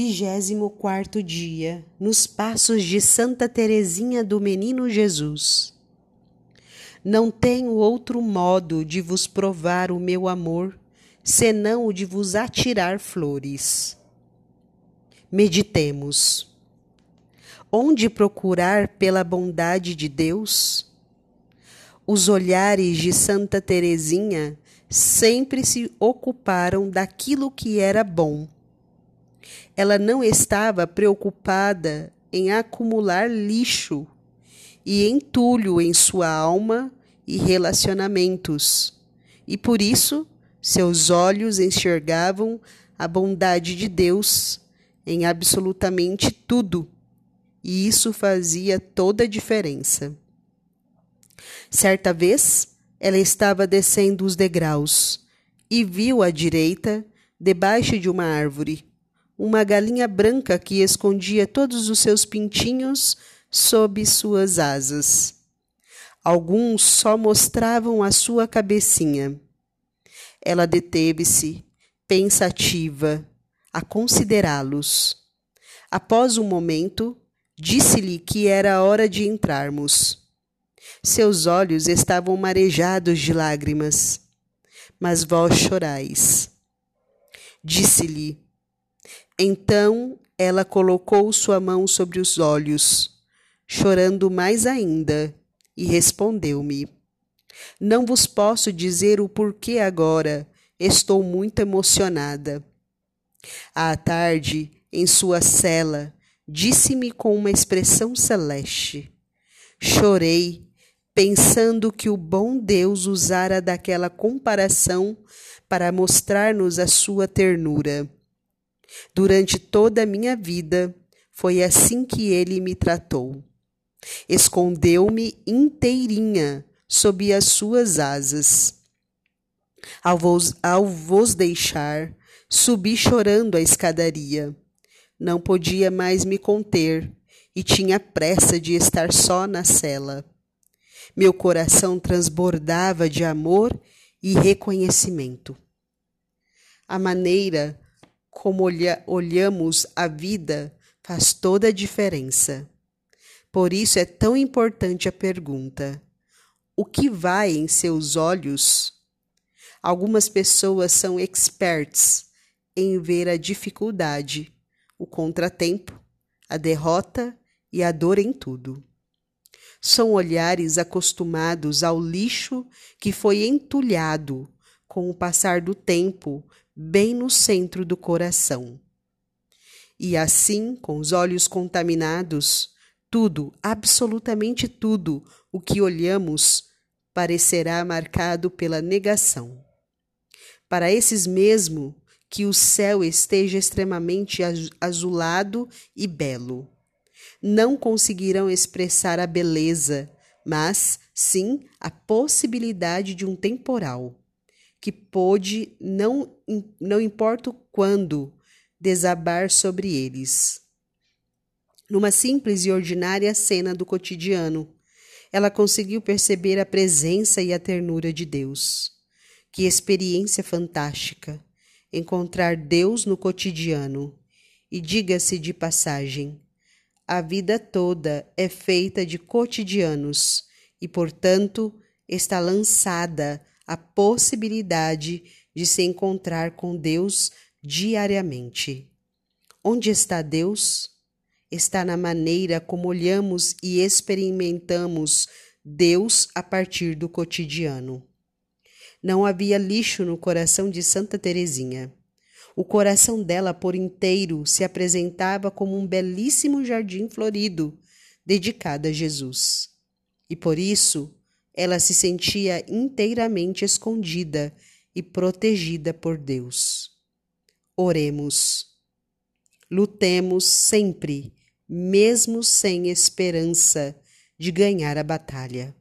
Vigésimo quarto dia, nos passos de Santa Teresinha do Menino Jesus. Não tenho outro modo de vos provar o meu amor, senão o de vos atirar flores. Meditemos. Onde procurar pela bondade de Deus? Os olhares de Santa Teresinha sempre se ocuparam daquilo que era bom. Ela não estava preocupada em acumular lixo e entulho em sua alma e relacionamentos, e por isso seus olhos enxergavam a bondade de Deus em absolutamente tudo, e isso fazia toda a diferença. Certa vez, ela estava descendo os degraus e viu à direita, debaixo de uma árvore, uma galinha branca que escondia todos os seus pintinhos sob suas asas. Alguns só mostravam a sua cabecinha. Ela deteve-se, pensativa, a considerá-los. Após um momento, disse-lhe que era hora de entrarmos. Seus olhos estavam marejados de lágrimas. Mas vós chorais. Disse-lhe. Então ela colocou sua mão sobre os olhos, chorando mais ainda, e respondeu-me: Não vos posso dizer o porquê agora, estou muito emocionada. À tarde, em sua cela, disse-me com uma expressão celeste: Chorei pensando que o bom Deus usara daquela comparação para mostrar-nos a sua ternura. Durante toda a minha vida, foi assim que ele me tratou. Escondeu-me inteirinha sob as suas asas. Ao vos, ao vos deixar, subi chorando a escadaria. Não podia mais me conter e tinha pressa de estar só na cela. Meu coração transbordava de amor e reconhecimento. A maneira como olha, olhamos a vida faz toda a diferença. Por isso é tão importante a pergunta: o que vai em seus olhos? Algumas pessoas são experts em ver a dificuldade, o contratempo, a derrota e a dor em tudo. São olhares acostumados ao lixo que foi entulhado com o passar do tempo bem no centro do coração. E assim, com os olhos contaminados, tudo, absolutamente tudo, o que olhamos parecerá marcado pela negação. Para esses mesmo, que o céu esteja extremamente azulado e belo não conseguirão expressar a beleza, mas sim a possibilidade de um temporal, que pôde, não, não importa quando, desabar sobre eles. Numa simples e ordinária cena do cotidiano, ela conseguiu perceber a presença e a ternura de Deus. Que experiência fantástica! Encontrar Deus no cotidiano. E diga-se de passagem, a vida toda é feita de cotidianos e, portanto, está lançada a possibilidade de se encontrar com Deus diariamente. Onde está Deus? Está na maneira como olhamos e experimentamos Deus a partir do cotidiano. Não havia lixo no coração de Santa Teresinha. O coração dela por inteiro se apresentava como um belíssimo jardim florido, dedicado a Jesus. E por isso ela se sentia inteiramente escondida e protegida por Deus. Oremos. Lutemos sempre, mesmo sem esperança de ganhar a batalha.